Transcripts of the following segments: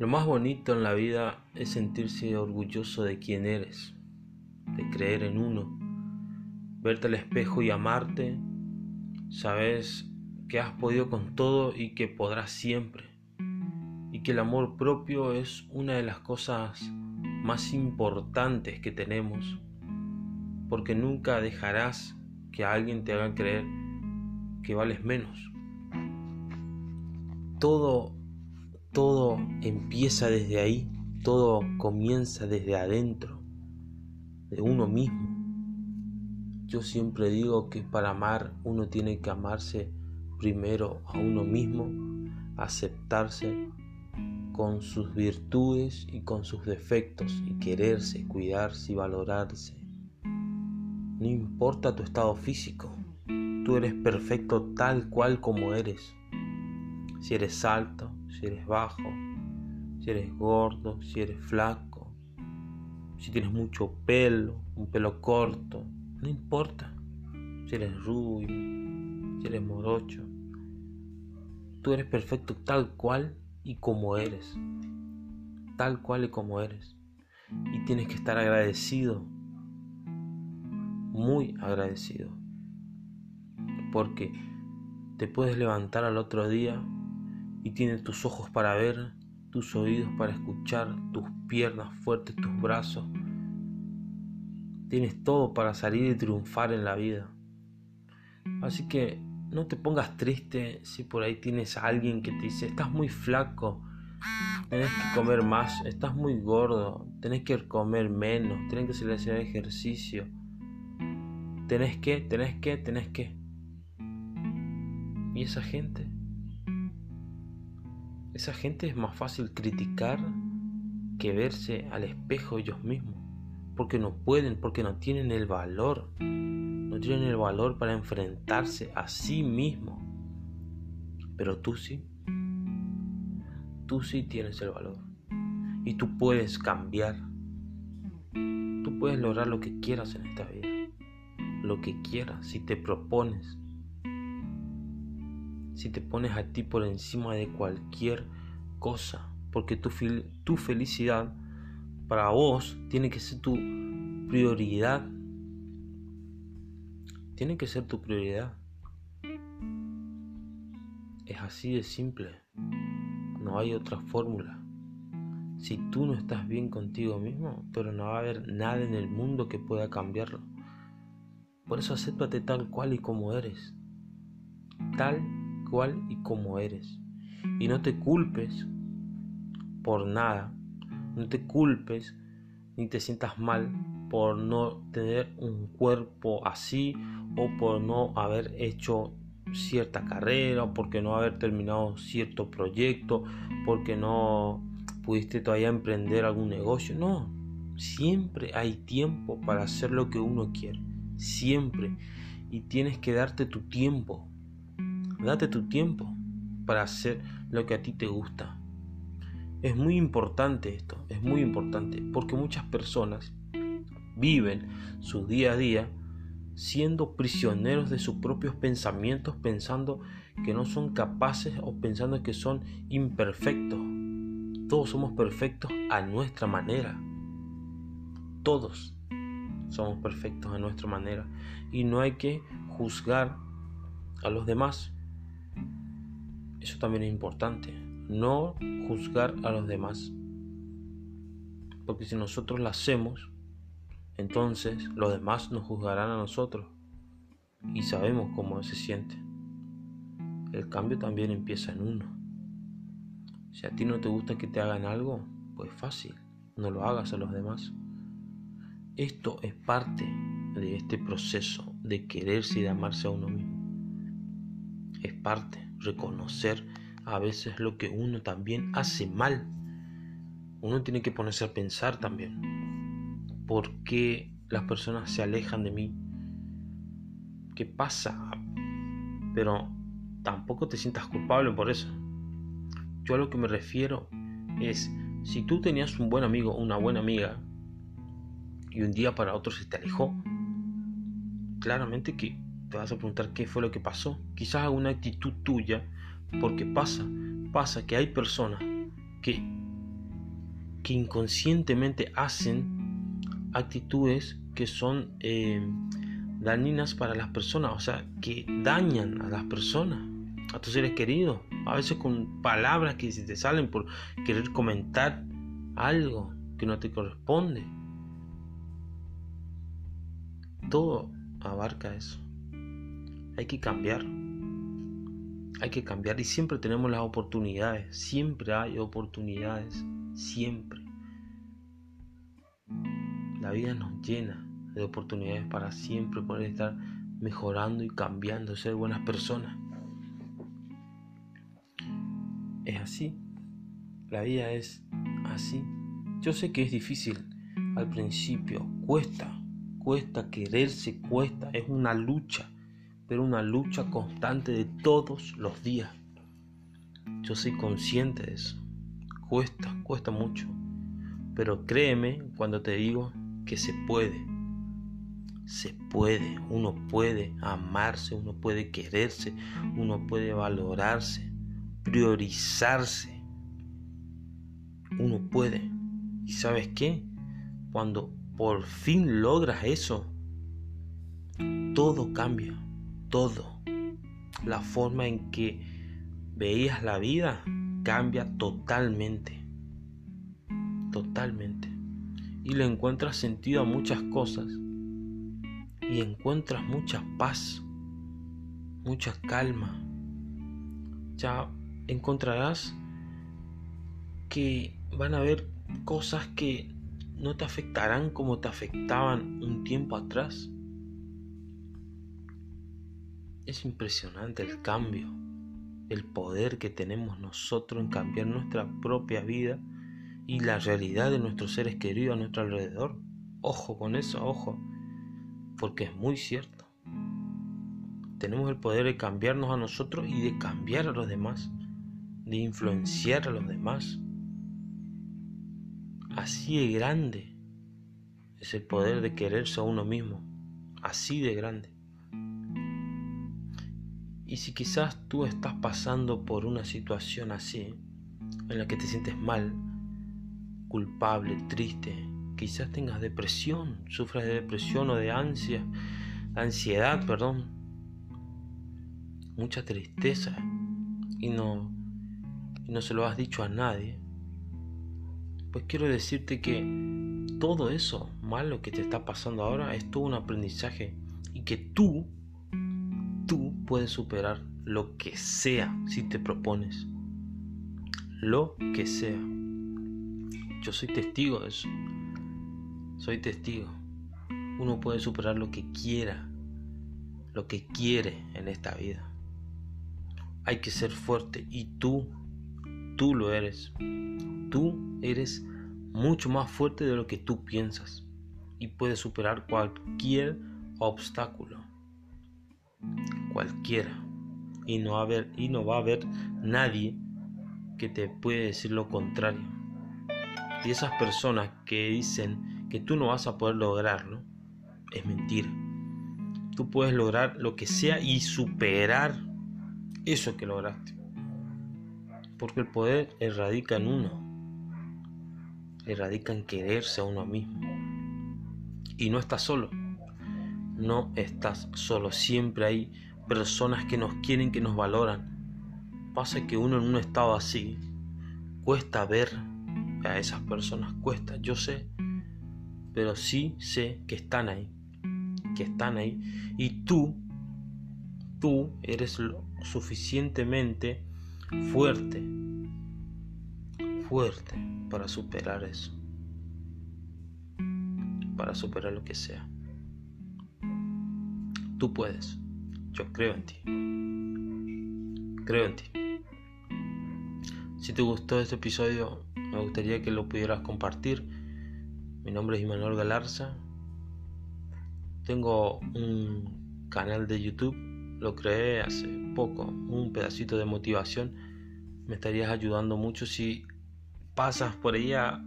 Lo más bonito en la vida es sentirse orgulloso de quién eres, de creer en uno, verte al espejo y amarte. Sabes que has podido con todo y que podrás siempre. Y que el amor propio es una de las cosas más importantes que tenemos, porque nunca dejarás que alguien te haga creer que vales menos. Todo todo empieza desde ahí, todo comienza desde adentro, de uno mismo. Yo siempre digo que para amar uno tiene que amarse primero a uno mismo, aceptarse con sus virtudes y con sus defectos y quererse, cuidarse y valorarse. No importa tu estado físico, tú eres perfecto tal cual como eres. Si eres alto, si eres bajo, si eres gordo, si eres flaco, si tienes mucho pelo, un pelo corto, no importa. Si eres rubio, si eres morocho, tú eres perfecto tal cual y como eres. Tal cual y como eres. Y tienes que estar agradecido, muy agradecido. Porque te puedes levantar al otro día y tiene tus ojos para ver, tus oídos para escuchar, tus piernas fuertes, tus brazos. Tienes todo para salir y triunfar en la vida. Así que no te pongas triste si por ahí tienes a alguien que te dice, estás muy flaco, tenés que comer más, estás muy gordo, tenés que comer menos, tenés que hacer ejercicio. Tenés que, tenés que, tenés que. ¿Y esa gente? Esa gente es más fácil criticar que verse al espejo ellos mismos. Porque no pueden, porque no tienen el valor. No tienen el valor para enfrentarse a sí mismos. Pero tú sí. Tú sí tienes el valor. Y tú puedes cambiar. Tú puedes lograr lo que quieras en esta vida. Lo que quieras si te propones si te pones a ti por encima de cualquier cosa, porque tu, tu felicidad para vos tiene que ser tu prioridad. Tiene que ser tu prioridad. Es así de simple. No hay otra fórmula. Si tú no estás bien contigo mismo, pero no va a haber nada en el mundo que pueda cambiarlo. Por eso acéptate tal cual y como eres. Tal cual y como eres. Y no te culpes por nada. No te culpes ni te sientas mal por no tener un cuerpo así o por no haber hecho cierta carrera, o porque no haber terminado cierto proyecto, porque no pudiste todavía emprender algún negocio. No, siempre hay tiempo para hacer lo que uno quiere. Siempre. Y tienes que darte tu tiempo. Date tu tiempo para hacer lo que a ti te gusta. Es muy importante esto, es muy importante, porque muchas personas viven su día a día siendo prisioneros de sus propios pensamientos, pensando que no son capaces o pensando que son imperfectos. Todos somos perfectos a nuestra manera. Todos somos perfectos a nuestra manera. Y no hay que juzgar a los demás eso también es importante. No juzgar a los demás. Porque si nosotros lo hacemos, entonces los demás nos juzgarán a nosotros. Y sabemos cómo se siente. El cambio también empieza en uno. Si a ti no te gusta que te hagan algo, pues fácil, no lo hagas a los demás. Esto es parte de este proceso de quererse y de amarse a uno mismo. Es parte reconocer a veces lo que uno también hace mal. Uno tiene que ponerse a pensar también. ¿Por qué las personas se alejan de mí? ¿Qué pasa? Pero tampoco te sientas culpable por eso. Yo a lo que me refiero es, si tú tenías un buen amigo una buena amiga y un día para otro se te alejó, claramente que te vas a preguntar qué fue lo que pasó. Quizás alguna actitud tuya, porque pasa, pasa que hay personas que que inconscientemente hacen actitudes que son eh, dañinas para las personas, o sea, que dañan a las personas, a tus seres queridos, a veces con palabras que te salen por querer comentar algo que no te corresponde. Todo abarca eso. Hay que cambiar. Hay que cambiar y siempre tenemos las oportunidades. Siempre hay oportunidades. Siempre. La vida nos llena de oportunidades para siempre poder estar mejorando y cambiando, ser buenas personas. Es así. La vida es así. Yo sé que es difícil al principio, cuesta, cuesta quererse, cuesta, es una lucha, pero una lucha constante de todos los días. Yo soy consciente de eso. Cuesta, cuesta mucho. Pero créeme cuando te digo que se puede se puede, uno puede amarse, uno puede quererse, uno puede valorarse, priorizarse. Uno puede. ¿Y sabes qué? Cuando por fin logras eso, todo cambia, todo. La forma en que veías la vida cambia totalmente. Totalmente. Y le encuentras sentido a muchas cosas y encuentras mucha paz, mucha calma. Ya encontrarás que van a haber cosas que no te afectarán como te afectaban un tiempo atrás. Es impresionante el cambio, el poder que tenemos nosotros en cambiar nuestra propia vida y la realidad de nuestros seres queridos a nuestro alrededor. Ojo con eso, ojo porque es muy cierto. Tenemos el poder de cambiarnos a nosotros y de cambiar a los demás, de influenciar a los demás. Así de grande es el poder de quererse a uno mismo, así de grande. Y si quizás tú estás pasando por una situación así, en la que te sientes mal, culpable, triste, quizás tengas depresión, sufras de depresión o de ansia, ansiedad, perdón, mucha tristeza y no, y no se lo has dicho a nadie, pues quiero decirte que todo eso malo que te está pasando ahora es todo un aprendizaje y que tú, tú puedes superar lo que sea si te propones. Lo que sea. Yo soy testigo de eso. Soy testigo. Uno puede superar lo que quiera, lo que quiere en esta vida. Hay que ser fuerte y tú, tú lo eres. Tú eres mucho más fuerte de lo que tú piensas y puedes superar cualquier obstáculo. Cualquiera. Y no, haber, y no va a haber nadie que te puede decir lo contrario. Y esas personas que dicen que tú no vas a poder lograrlo, es mentira. Tú puedes lograr lo que sea y superar eso que lograste. Porque el poder radica en uno. Radica en quererse a uno mismo. Y no estás solo. No estás solo. Siempre hay personas que nos quieren, que nos valoran. Pasa que uno en un estado así cuesta ver a esas personas. Cuesta. Yo sé pero sí sé que están ahí, que están ahí. Y tú, tú eres lo suficientemente fuerte, fuerte para superar eso, para superar lo que sea. Tú puedes, yo creo en ti, creo en ti. Si te gustó este episodio, me gustaría que lo pudieras compartir mi nombre es Immanuel Galarza. Tengo un canal de YouTube, lo creé hace poco, un pedacito de motivación. Me estarías ayudando mucho si pasas por ahí a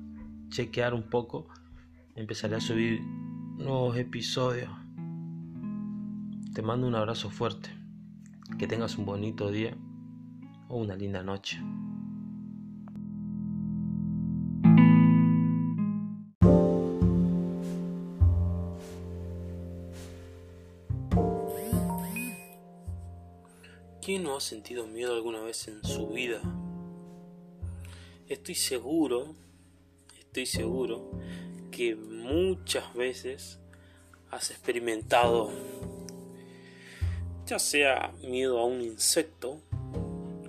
chequear un poco. Empezaré a subir nuevos episodios. Te mando un abrazo fuerte. Que tengas un bonito día o una linda noche. ¿Quién no ha sentido miedo alguna vez en su vida? Estoy seguro, estoy seguro que muchas veces has experimentado ya sea miedo a un insecto,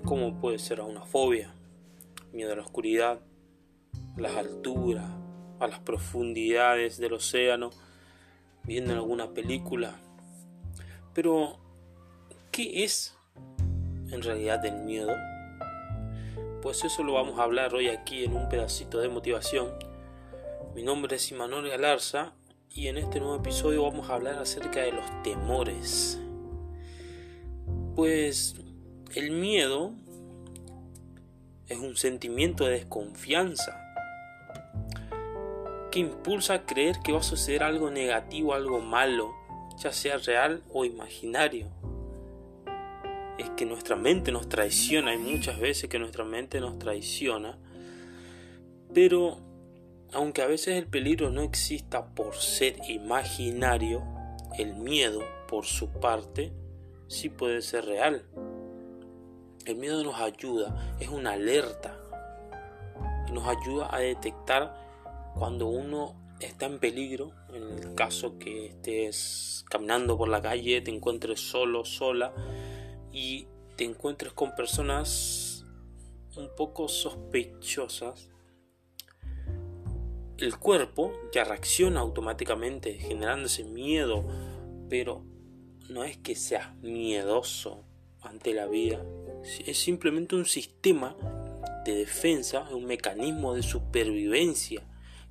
como puede ser a una fobia, miedo a la oscuridad, a las alturas, a las profundidades del océano, viendo alguna película. Pero, ¿qué es en realidad el miedo? Pues eso lo vamos a hablar hoy aquí en un pedacito de motivación. Mi nombre es Imanol Galarza y en este nuevo episodio vamos a hablar acerca de los temores. Pues el miedo es un sentimiento de desconfianza que impulsa a creer que va a suceder algo negativo, algo malo, ya sea real o imaginario. Es que nuestra mente nos traiciona, hay muchas veces que nuestra mente nos traiciona, pero aunque a veces el peligro no exista por ser imaginario, el miedo, por su parte, sí puede ser real. El miedo nos ayuda, es una alerta, nos ayuda a detectar cuando uno está en peligro, en el caso que estés caminando por la calle, te encuentres solo, sola, y te encuentres con personas un poco sospechosas, el cuerpo ya reacciona automáticamente generándose miedo, pero no es que seas miedoso ante la vida, es simplemente un sistema de defensa, un mecanismo de supervivencia,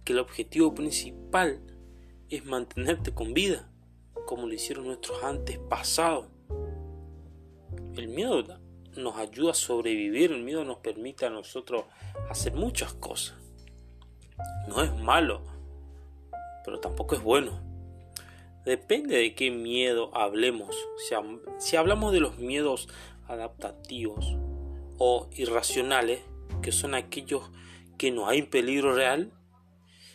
que el objetivo principal es mantenerte con vida, como lo hicieron nuestros antepasados. El miedo nos ayuda a sobrevivir, el miedo nos permite a nosotros hacer muchas cosas. No es malo, pero tampoco es bueno. Depende de qué miedo hablemos. Si, hablamos de los miedos adaptativos o irracionales, que son aquellos que no hay peligro real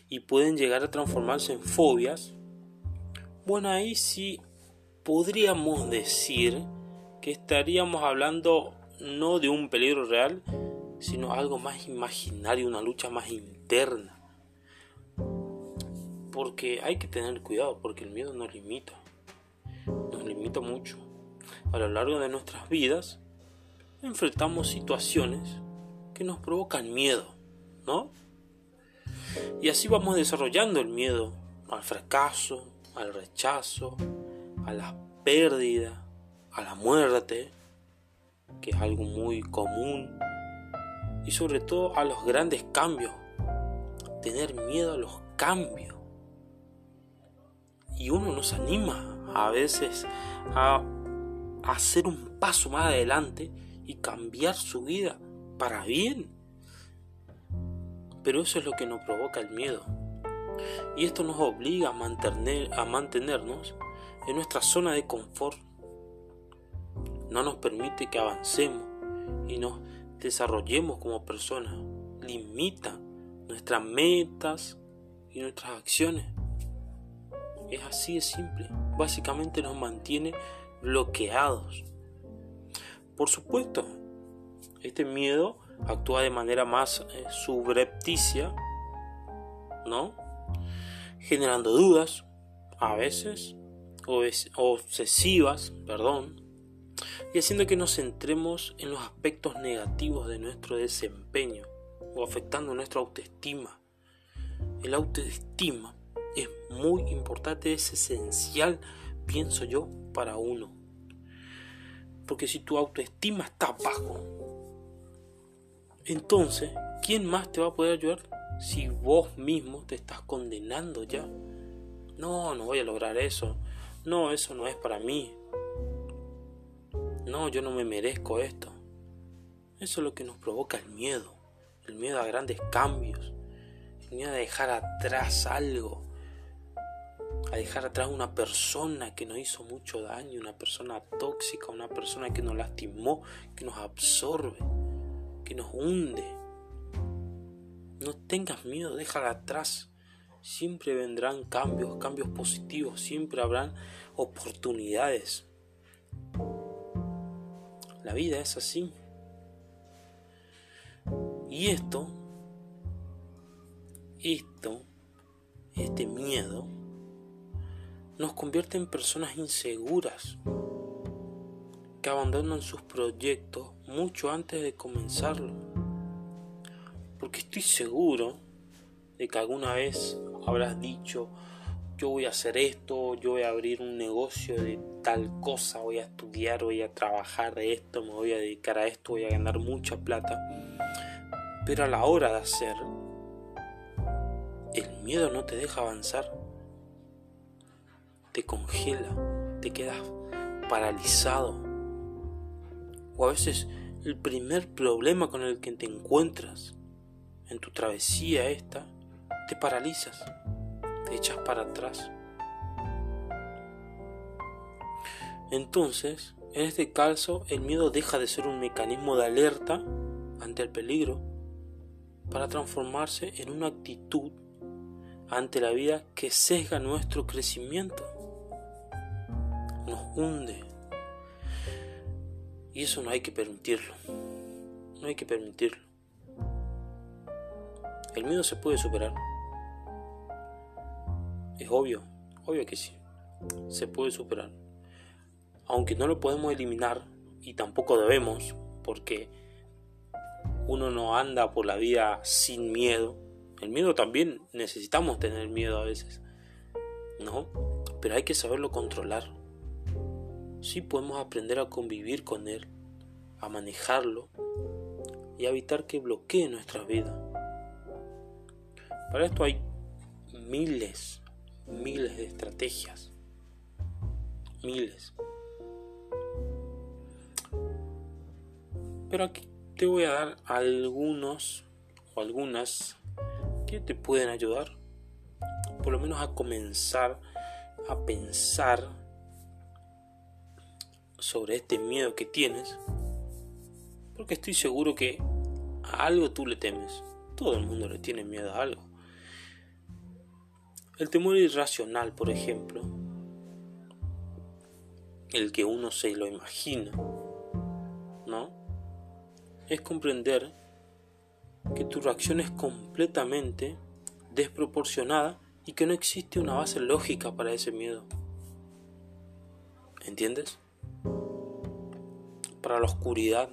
y pueden llegar a transformarse en fobias, bueno, ahí sí podríamos decir que estaríamos hablando no de un peligro real, sino algo más imaginario, una lucha más interna. Porque hay que tener cuidado, porque el miedo nos limita, nos limita mucho. A lo largo de nuestras vidas enfrentamos situaciones que nos provocan miedo, ¿no? Y así vamos desarrollando el miedo al fracaso, al rechazo, a la pérdida, a la muerte, que es algo muy común, y sobre todo a los grandes cambios, tener miedo a los cambios. Y uno nos anima a veces a hacer un paso más adelante y cambiar su vida para bien. Pero eso es lo que nos provoca el miedo. Y esto nos obliga a, mantener, a mantenernos en nuestra zona de confort no nos permite que avancemos y nos desarrollemos como personas. Limita nuestras metas y nuestras acciones. Es así de simple. Básicamente nos mantiene bloqueados. Por supuesto, este miedo actúa de manera más eh, subrepticia, ¿no? Generando dudas, a veces, obsesivas, perdón, y haciendo que nos centremos en los aspectos negativos de nuestro desempeño o afectando nuestra autoestima. El autoestima es muy importante, es esencial, pienso yo, para uno. Porque si tu autoestima está bajo, entonces, ¿quién más te va a poder ayudar si vos mismo te estás condenando ya? No, no voy a lograr eso. No, eso no es para mí. No, yo no me merezco esto. Eso es lo que nos provoca el miedo. El miedo a grandes cambios. El miedo a dejar atrás algo. A dejar atrás una persona que nos hizo mucho daño. Una persona tóxica. Una persona que nos lastimó. Que nos absorbe. Que nos hunde. No tengas miedo. Déjala atrás. Siempre vendrán cambios. Cambios positivos. Siempre habrán oportunidades La vida es así. Y esto, esto, este miedo, nos convierte en personas inseguras que abandonan sus proyectos mucho antes de comenzarlo. Porque estoy seguro de que alguna vez habrás dicho, yo voy a hacer esto, yo voy a abrir un negocio de tal cosa, voy a estudiar, voy a trabajar de esto, me voy a dedicar a esto, voy a ganar mucha plata. Pero a la hora de hacer, el miedo no te deja avanzar. Te congela, te quedas paralizado. O a veces el primer problema con el que te encuentras en tu travesía esta, te paralizas te echas para atrás. Entonces, en este caso, el miedo deja de ser un mecanismo de alerta ante el peligro para transformarse en una actitud ante la vida que sesga nuestro crecimiento, nos hunde. Y eso no hay que permitirlo, no hay que permitirlo. El miedo se puede superar. Es obvio, obvio que sí. Se puede superar. Aunque no lo podemos eliminar y tampoco debemos, porque uno no anda por la vida sin miedo. El miedo también necesitamos tener miedo a veces. ¿No? Pero hay que saberlo controlar. Sí podemos aprender a convivir con él, a manejarlo y a evitar que bloquee nuestra vida. Para esto hay miles, miles de estrategias. Miles. Pero aquí te voy a dar algunos o algunas que te pueden ayudar. Por lo menos a comenzar a pensar sobre este miedo que tienes. Porque estoy seguro que a algo tú le temes. Todo el mundo le tiene miedo a algo. El temor irracional, por ejemplo, el que uno se lo imagina, ¿no? Es comprender que tu reacción es completamente desproporcionada y que no existe una base lógica para ese miedo. ¿Entiendes? Para la oscuridad.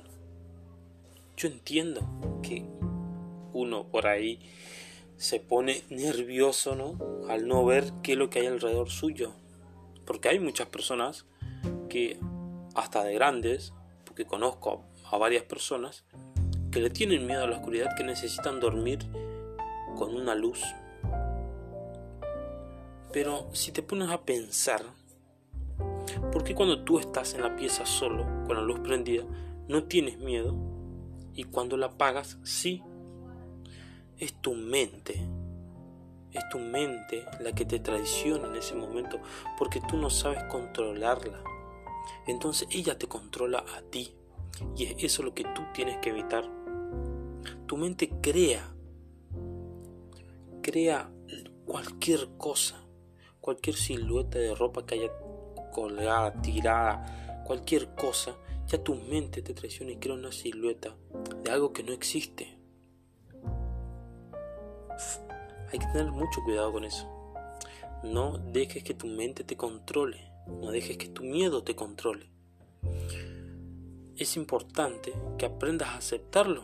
Yo entiendo que uno por ahí se pone nervioso, ¿no? Al no ver qué es lo que hay alrededor suyo. Porque hay muchas personas que, hasta de grandes, porque conozco a varias personas, que le tienen miedo a la oscuridad, que necesitan dormir con una luz. Pero si te pones a pensar, ¿por qué cuando tú estás en la pieza solo, con la luz prendida, no tienes miedo? Y cuando la apagas, sí es tu mente. Es tu mente la que te traiciona en ese momento porque tú no sabes controlarla. Entonces ella te controla a ti. Y es eso lo que tú tienes que evitar. Tu mente crea. Crea cualquier cosa. Cualquier silueta de ropa que haya colgada, tirada. Cualquier cosa. Ya tu mente te traiciona y crea una silueta de algo que no existe. Hay que tener mucho cuidado con eso. No dejes que tu mente te controle. No dejes que tu miedo te controle. Es importante que aprendas a aceptarlo.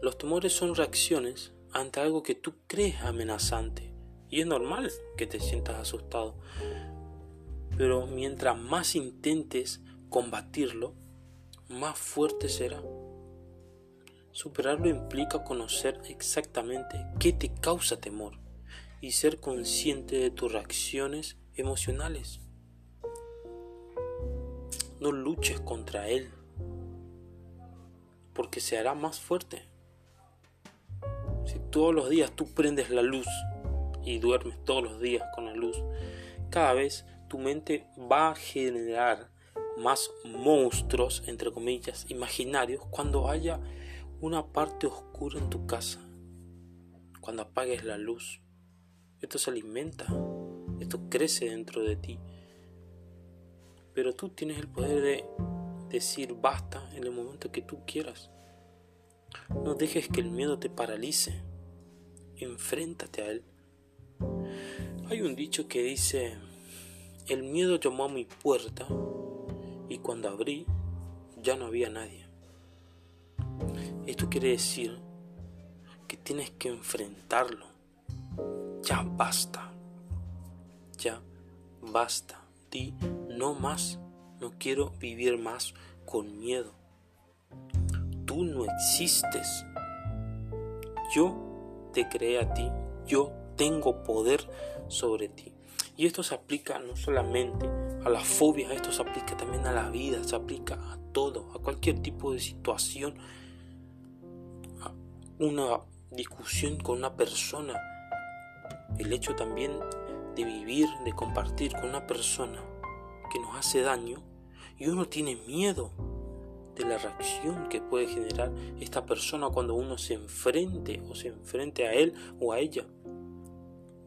Los temores son reacciones ante algo que tú crees amenazante. Y es normal que te sientas asustado. Pero mientras más intentes combatirlo, más fuerte será. Superarlo implica conocer exactamente qué te causa temor y ser consciente de tus reacciones emocionales. No luches contra él, porque se hará más fuerte. Si todos los días tú prendes la luz y duermes todos los días con la luz, cada vez tu mente va a generar más monstruos, entre comillas, imaginarios cuando haya una parte oscura en tu casa, cuando apagues la luz. Esto se alimenta, esto crece dentro de ti. Pero tú tienes el poder de decir basta en el momento que tú quieras. No dejes que el miedo te paralice. Enfréntate a él. Hay un dicho que dice, el miedo llamó a mi puerta y cuando abrí ya no había nadie. Esto quiere decir que tienes que enfrentarlo. Ya basta. Ya basta. Di no más. No quiero vivir más con miedo. Tú no existes. Yo te creé a ti. Yo tengo poder sobre ti. Y esto se aplica no solamente a las fobias, esto se aplica también a la vida, se aplica a todo, a cualquier tipo de situación, a una discusión con una persona, el hecho también de vivir, de compartir con una persona que nos hace daño y uno tiene miedo de la reacción que puede generar esta persona cuando uno se enfrente o se enfrente a él o a ella.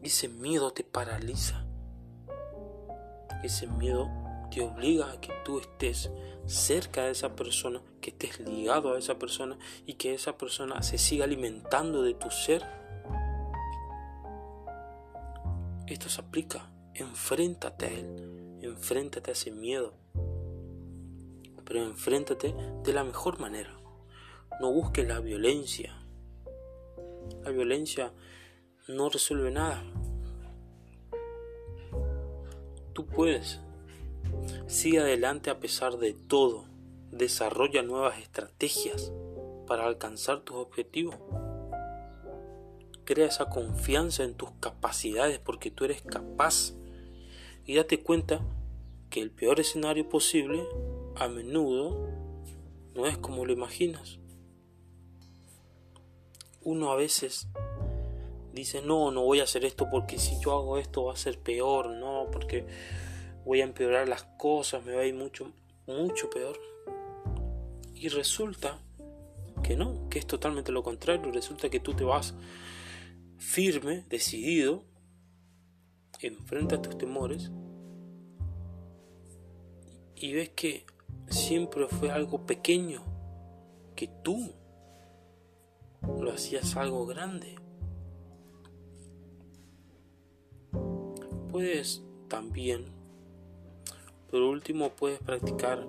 Ese miedo te paraliza. Ese miedo te obliga a que tú estés cerca de esa persona, que estés ligado a esa persona y que esa persona se siga alimentando de tu ser. Esto se aplica. Enfréntate a él. Enfréntate a ese miedo. Pero enfréntate de la mejor manera. No busques la violencia. La violencia no resuelve nada. Tú puedes. Sigue adelante a pesar de todo. Desarrolla nuevas estrategias para alcanzar tus objetivos. Crea esa confianza en tus capacidades porque tú eres capaz. Y date cuenta que el peor escenario posible a menudo no es como lo imaginas. Uno a veces dice, no, no voy a hacer esto porque si yo hago esto va a ser peor, no, porque voy a empeorar las cosas, me va a ir mucho, mucho peor. Y resulta que no, que es totalmente lo contrario, resulta que tú te vas firme, decidido, enfrenta a tus temores y ves que siempre fue algo pequeño, que tú lo hacías algo grande. Puedes también, por último, puedes practicar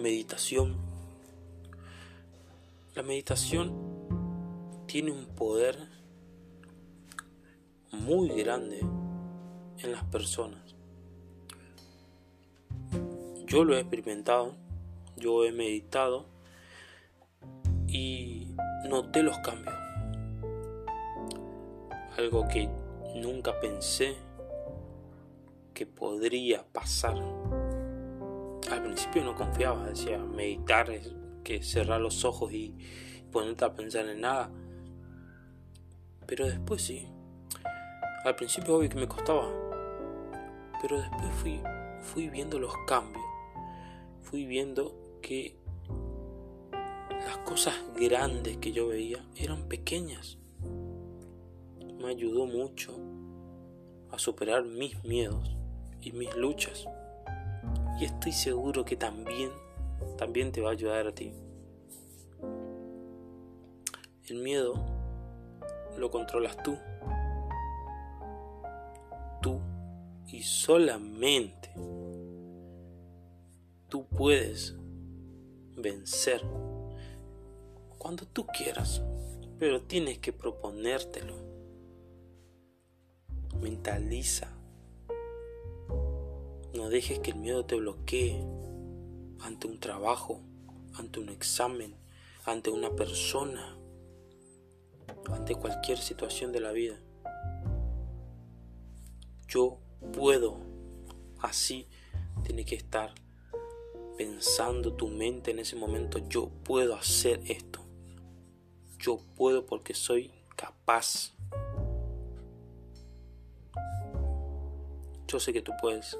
meditación. La meditación tiene un poder muy grande en las personas. Yo lo he experimentado, yo he meditado y noté los cambios. Algo que nunca pensé que podría pasar. Al principio no confiaba, decía, meditar es que cerrar los ojos y ponerte a pensar en nada. Pero después sí. Al principio obvio que me costaba. Pero después fui, fui viendo los cambios. Fui viendo que las cosas grandes que yo veía eran pequeñas. Me ayudó mucho a superar mis miedos y mis luchas. Y estoy seguro que también, también te va a ayudar a ti. El miedo lo controlas tú. Tú y solamente tú puedes vencer cuando tú quieras, pero tienes que proponértelo. Mentaliza no dejes que el miedo te bloquee ante un trabajo, ante un examen, ante una persona, ante cualquier situación de la vida. Yo puedo, así tiene que estar pensando tu mente en ese momento, yo puedo hacer esto. Yo puedo porque soy capaz. Yo sé que tú puedes.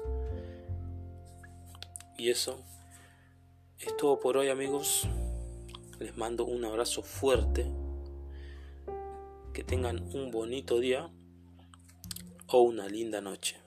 Y eso es todo por hoy amigos. Les mando un abrazo fuerte. Que tengan un bonito día o una linda noche.